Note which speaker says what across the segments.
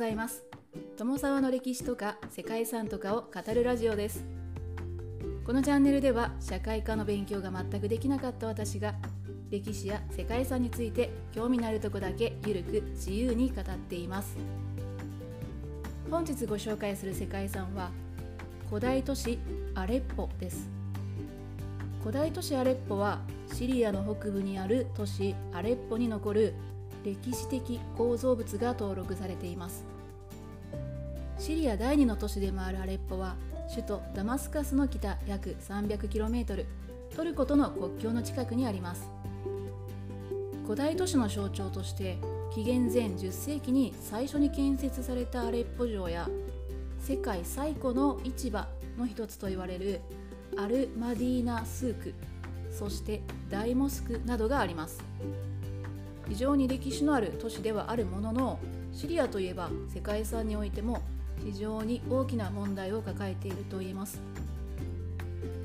Speaker 1: ざいます。友沢の歴史とか世界遺産とかを語るラジオです。このチャンネルでは社会科の勉強が全くできなかった私が歴史や世界遺産について興味のあるとこだけゆるく自由に語っています。本日ご紹介する世界遺産は古代都市アレッポです。古代都市アレッポはシリアの北部にある都市アレッポに残る歴史的構造物が登録されています。シリア第2の都市でもあるアレッポは首都ダマスカスの北約 300km トルコとの国境の近くにあります。古代都市の象徴として紀元前10世紀に最初に建設されたアレッポ城や世界最古の市場の一つと言われるアル・マディーナ・スークそして大モスクなどがあります。非常に歴史のある都市ではあるもののシリアといえば世界遺産においても非常に大きな問題を抱えているといえます。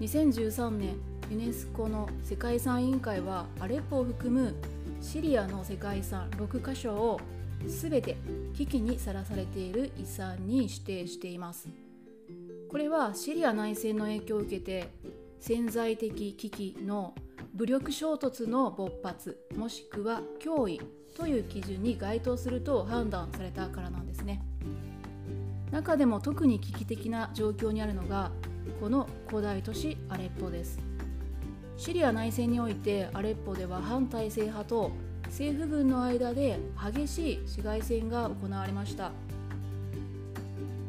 Speaker 1: 2013年ユネスコの世界遺産委員会はアレッポを含むシリアの世界遺産6カ所を全て危機にさらされている遺産に指定しています。これはシリア内戦の影響を受けて潜在的危機の武力衝突の勃発もしくは脅威という基準に該当すると判断されたからなんですね。中でも特に危機的な状況にあるのがこの古代都市アレッポです。シリア内戦においてアレッポでは反体制派と政府軍の間で激しい市街戦が行われました。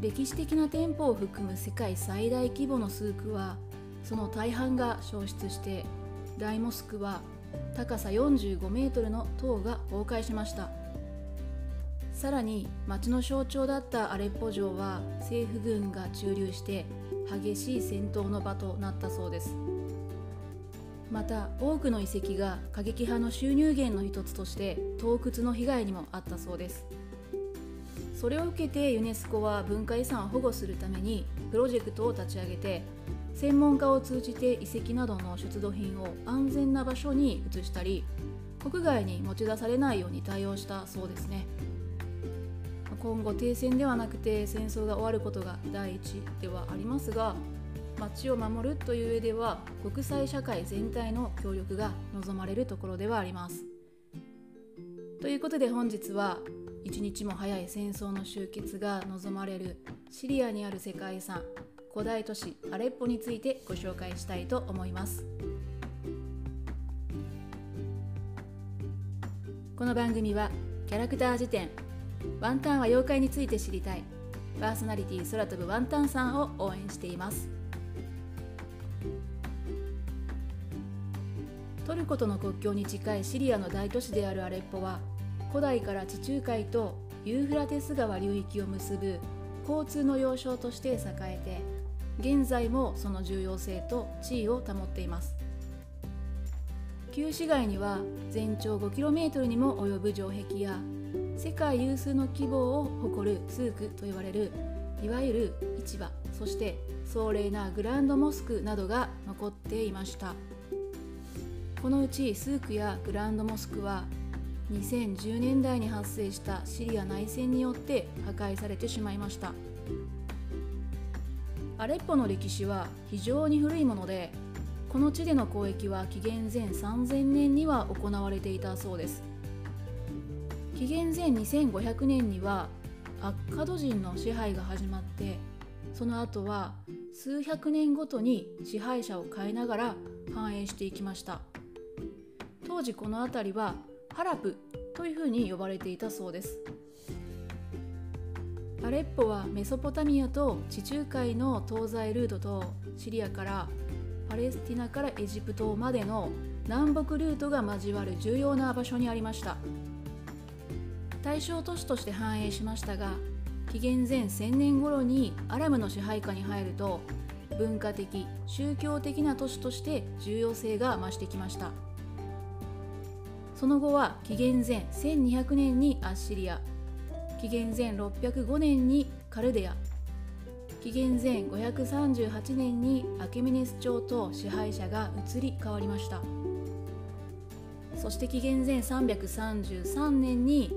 Speaker 1: 歴史的な店舗を含む世界最大規模のスークはその大半が消失して大モスクは高さ45メートルの塔が崩壊しました。さらに町の象徴だったアレッポ城は政府軍が駐留して激しい戦闘の場となったそうです。また多くの遺跡が過激派の収入源の一つとして盗掘の被害にもあったそうです。それを受けてユネスコは文化遺産を保護するためにプロジェクトを立ち上げて専門家を通じて遺跡などの出土品を安全な場所に移したり国外に持ち出されないように対応したそうですね今後停戦ではなくて戦争が終わることが第一ではありますが町を守るという上では国際社会全体の協力が望まれるところではあります。ということで本日は一日も早い戦争の終結が望まれるシリアにある世界遺産古代都市アレッポについてご紹介したいと思います。この番組はキャラクター辞典ワンタンは妖怪について知りたいパーソナリティ空飛ぶワンタンさんを応援しています。トルコとの国境に近いシリアの大都市であるアレッポは古代から地中海とユーフラテス川流域を結ぶ交通の要衝として栄えて現在もその重要性と地位を保っています。旧市街には全長 5km にも及ぶ城壁や世界有数の規模を誇るスークと呼ばれるいわゆる市場そして壮麗なグランドモスクなどが残っていました。このうちスークやグランドモスクは2010年代に発生したシリア内戦によって破壊されてしまいました。アレッポの歴史は非常に古いものでこの地での交易は紀元前3000年には行われていたそうです。紀元前2500年にはアッカド人の支配が始まってその後は数百年ごとに支配者を変えながら繁栄していきました。当時この辺りはハラプというふうに呼ばれていたそうです。アレッポはメソポタミアと地中海の東西ルートとシリアからパレスティナからエジプトまでの南北ルートが交わる重要な場所にありました。大正都市として繁栄しましたが紀元前1000年頃にアラムの支配下に入ると文化的宗教的な都市として重要性が増してきました。その後は紀元前1200年にアッシリア紀元前605年にカルデア紀元前538年にアケメネス朝と支配者が移り変わりました。そして紀元前333年に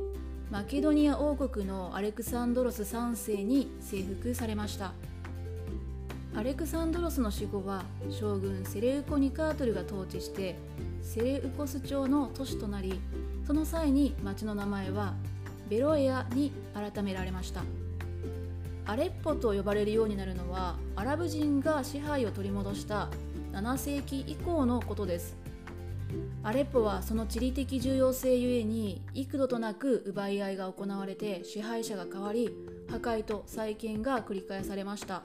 Speaker 1: マケドニア王国のアレクサンドロス3世に征服されました。アレクサンドロスの死後は将軍セレウコ・ニカートルが統治してセレウコス朝の都市となりその際に町の名前はベロエアに改められました。アレッポと呼ばれるようになるのはアラブ人が支配を取り戻した7世紀以降のことです。アレッポはその地理的重要性ゆえに幾度となく奪い合いが行われて支配者が変わり破壊と再建が繰り返されました。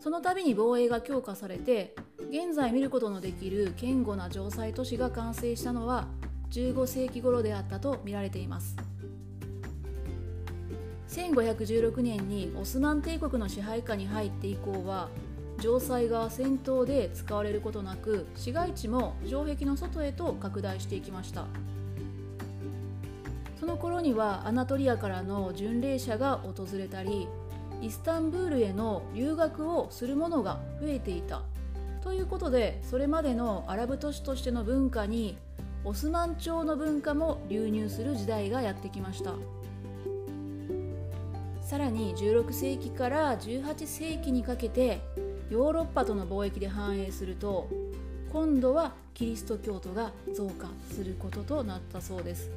Speaker 1: その度に防衛が強化されて現在見ることのできる堅固な城塞都市が完成したのは15世紀頃であったと見られています。1516年にオスマン帝国の支配下に入って以降は城塞が戦闘で使われることなく市街地も城壁の外へと拡大していきました。その頃にはアナトリアからの巡礼者が訪れたりイスタンブールへの留学をする者が増えていた。ということでそれまでのアラブ都市としての文化にオスマン朝の文化も流入する時代がやってきました。さらに16世紀から18世紀にかけてヨーロッパとの貿易で繁栄すると今度はキリスト教徒が増加することとなったそうです。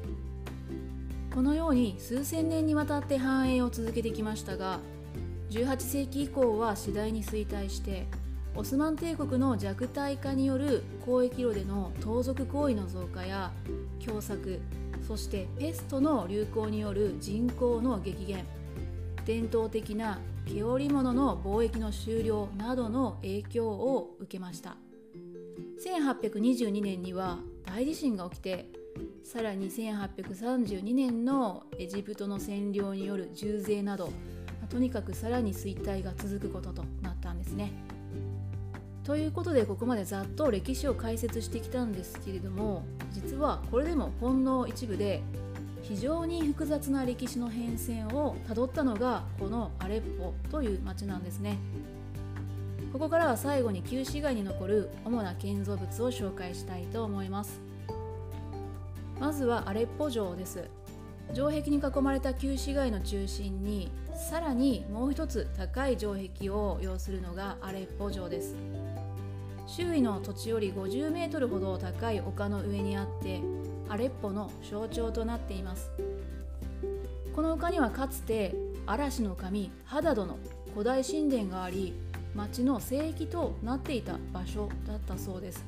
Speaker 1: このように数千年にわたって繁栄を続けてきましたが18世紀以降は次第に衰退してオスマン帝国の弱体化による交易路での盗賊行為の増加や凶作そしてペストの流行による人口の激減伝統的な毛織物の貿易の終了などの影響を受けました。1822年には大地震が起きてさらに1832年のエジプトの占領による重税などとにかくさらに衰退が続くこととなったんですね。ということでここまでざっと歴史を解説してきたんですけれども実はこれでもほんの一部で非常に複雑な歴史の変遷をたどったのがこのアレッポという町なんですね。ここからは最後に旧市街に残る主な建造物を紹介したいと思います。まずはアレッポ城です。城壁に囲まれた旧市街の中心にさらにもう一つ高い城壁を要するのがアレッポ城です。周囲の土地より50メートルほど高い丘の上にあってアレッポの象徴となっています。この丘にはかつて嵐の神ハダドの古代神殿があり町の聖域となっていた場所だったそうです。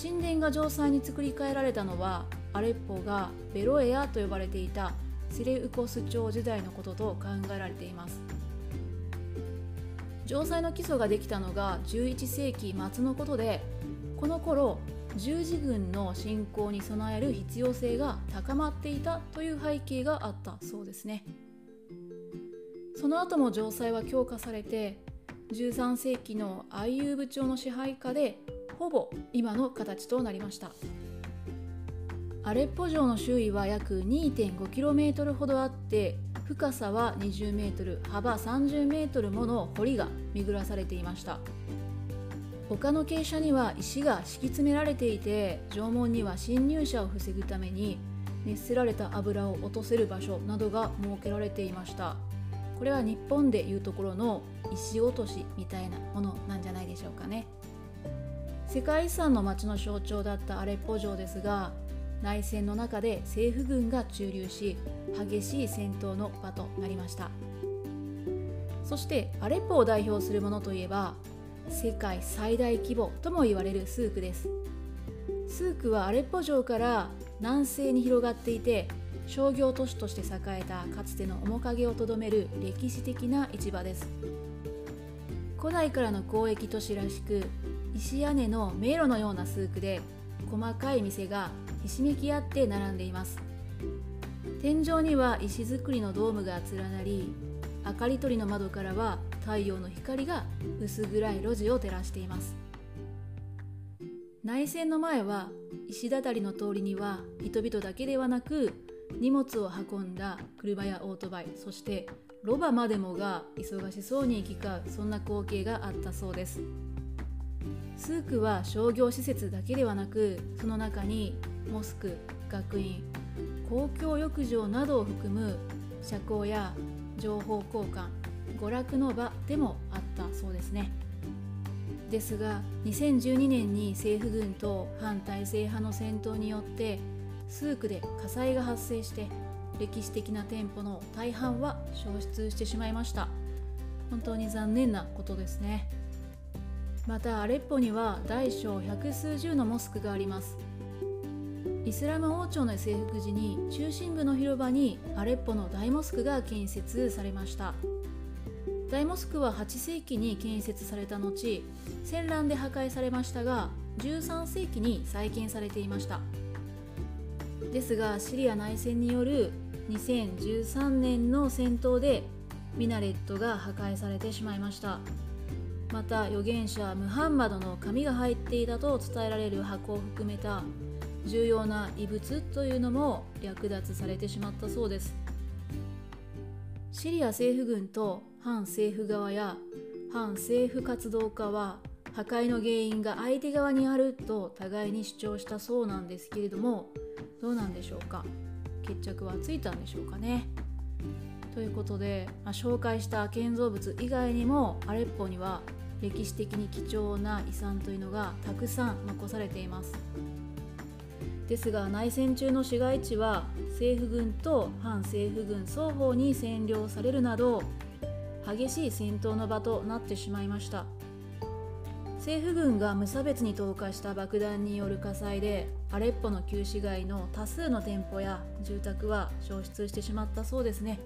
Speaker 1: 神殿が城塞に作り変えられたのはアレッポがベロエアと呼ばれていたセレウコス朝時代のことと考えられています。城塞の基礎ができたのが11世紀末のことでこの頃十字軍の侵攻に備える必要性が高まっていたという背景があったそうですね。その後も城塞は強化されて13世紀のアイユーブ朝の支配下でほぼ今の形となりました。アレッポ城の周囲は約 2.5km ほどあって深さは 20m 幅 30m もの堀が巡らされていました。他の傾斜には石が敷き詰められていて縄文には侵入者を防ぐために熱せられた油を落とせる場所などが設けられていました。これは日本でいうところの石落としみたいなものなんじゃないでしょうかね。世界遺産の町の象徴だったアレッポ城ですが内戦の中で政府軍が駐留し激しい戦闘の場となりました。そしてアレッポを代表するものといえば世界最大規模とも言われるスークです。スークはアレッポ城から南西に広がっていて商業都市として栄えたかつての面影をとどめる歴史的な市場です。古代からの交易都市らしく石屋根の迷路のようなスークで細かい店がひしめき合って並んでいます。天井には石造りのドームが連なり明かり取りの窓からは太陽の光が薄暗い路地を照らしています。内戦の前は石畳の通りには人々だけではなく荷物を運んだ車やオートバイそしてロバまでもが忙しそうに行き交うそんな光景があったそうです。スークは商業施設だけではなくその中にモスク学院公共浴場などを含む社交や情報交換娯楽の場でもあったそうですね。ですが2012年に政府軍と反体制派の戦闘によってスークで火災が発生して歴史的な店舗の大半は消失してしまいました。本当に残念なことですね。またアレッポには大小百数十のモスクがあります。イスラム王朝の征服時に中心部の広場にアレッポの大モスクが建設されました。大モスクは8世紀に建設された後戦乱で破壊されましたが13世紀に再建されていました。ですがシリア内戦による2013年の戦闘でミナレットが破壊されてしまいました。また預言者ムハンマドの紙が入っていたと伝えられる箱を含めた重要な遺物というのも略奪されてしまったそうです。シリア政府軍と反政府側や反政府活動家は破壊の原因が相手側にあると互いに主張したそうなんですけれどもどうなんでしょうか？決着はついたんでしょうかね？ということで、まあ、紹介した建造物以外にもアレッポには歴史的に貴重な遺産というのがたくさん残されています。ですが内戦中の市街地は政府軍と反政府軍双方に占領されるなど激しい戦闘の場となってしまいました。政府軍が無差別に投下した爆弾による火災でアレッポの旧市街の多数の店舗や住宅は消失してしまったそうですね。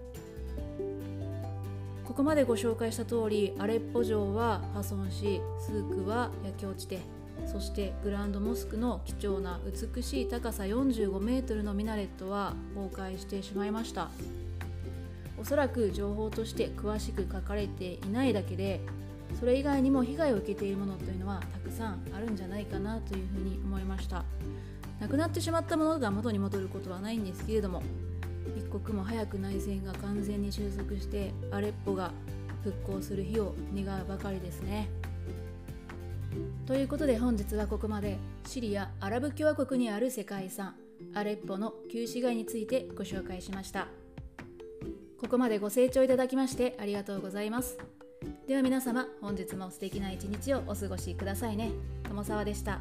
Speaker 1: ここまでご紹介した通りアレッポ城は破損しスークは焼け落ちてそしてグランドモスクの貴重な美しい高さ45メートルのミナレットは崩壊してしまいました。おそらく情報として詳しく書かれていないだけでそれ以外にも被害を受けているものというのはたくさんあるんじゃないかなというふうに思いました。なくなってしまったものが元に戻ることはないんですけれども一刻も早く内戦が完全に収束してアレッポが復興する日を願うばかりですね。ということで本日はここまでシリア・アラブ共和国にある世界遺産アレッポの旧市街についてご紹介しました。ここまでご清聴いただきましてありがとうございます。では皆様本日も素敵な一日をお過ごしくださいね。友沢でした。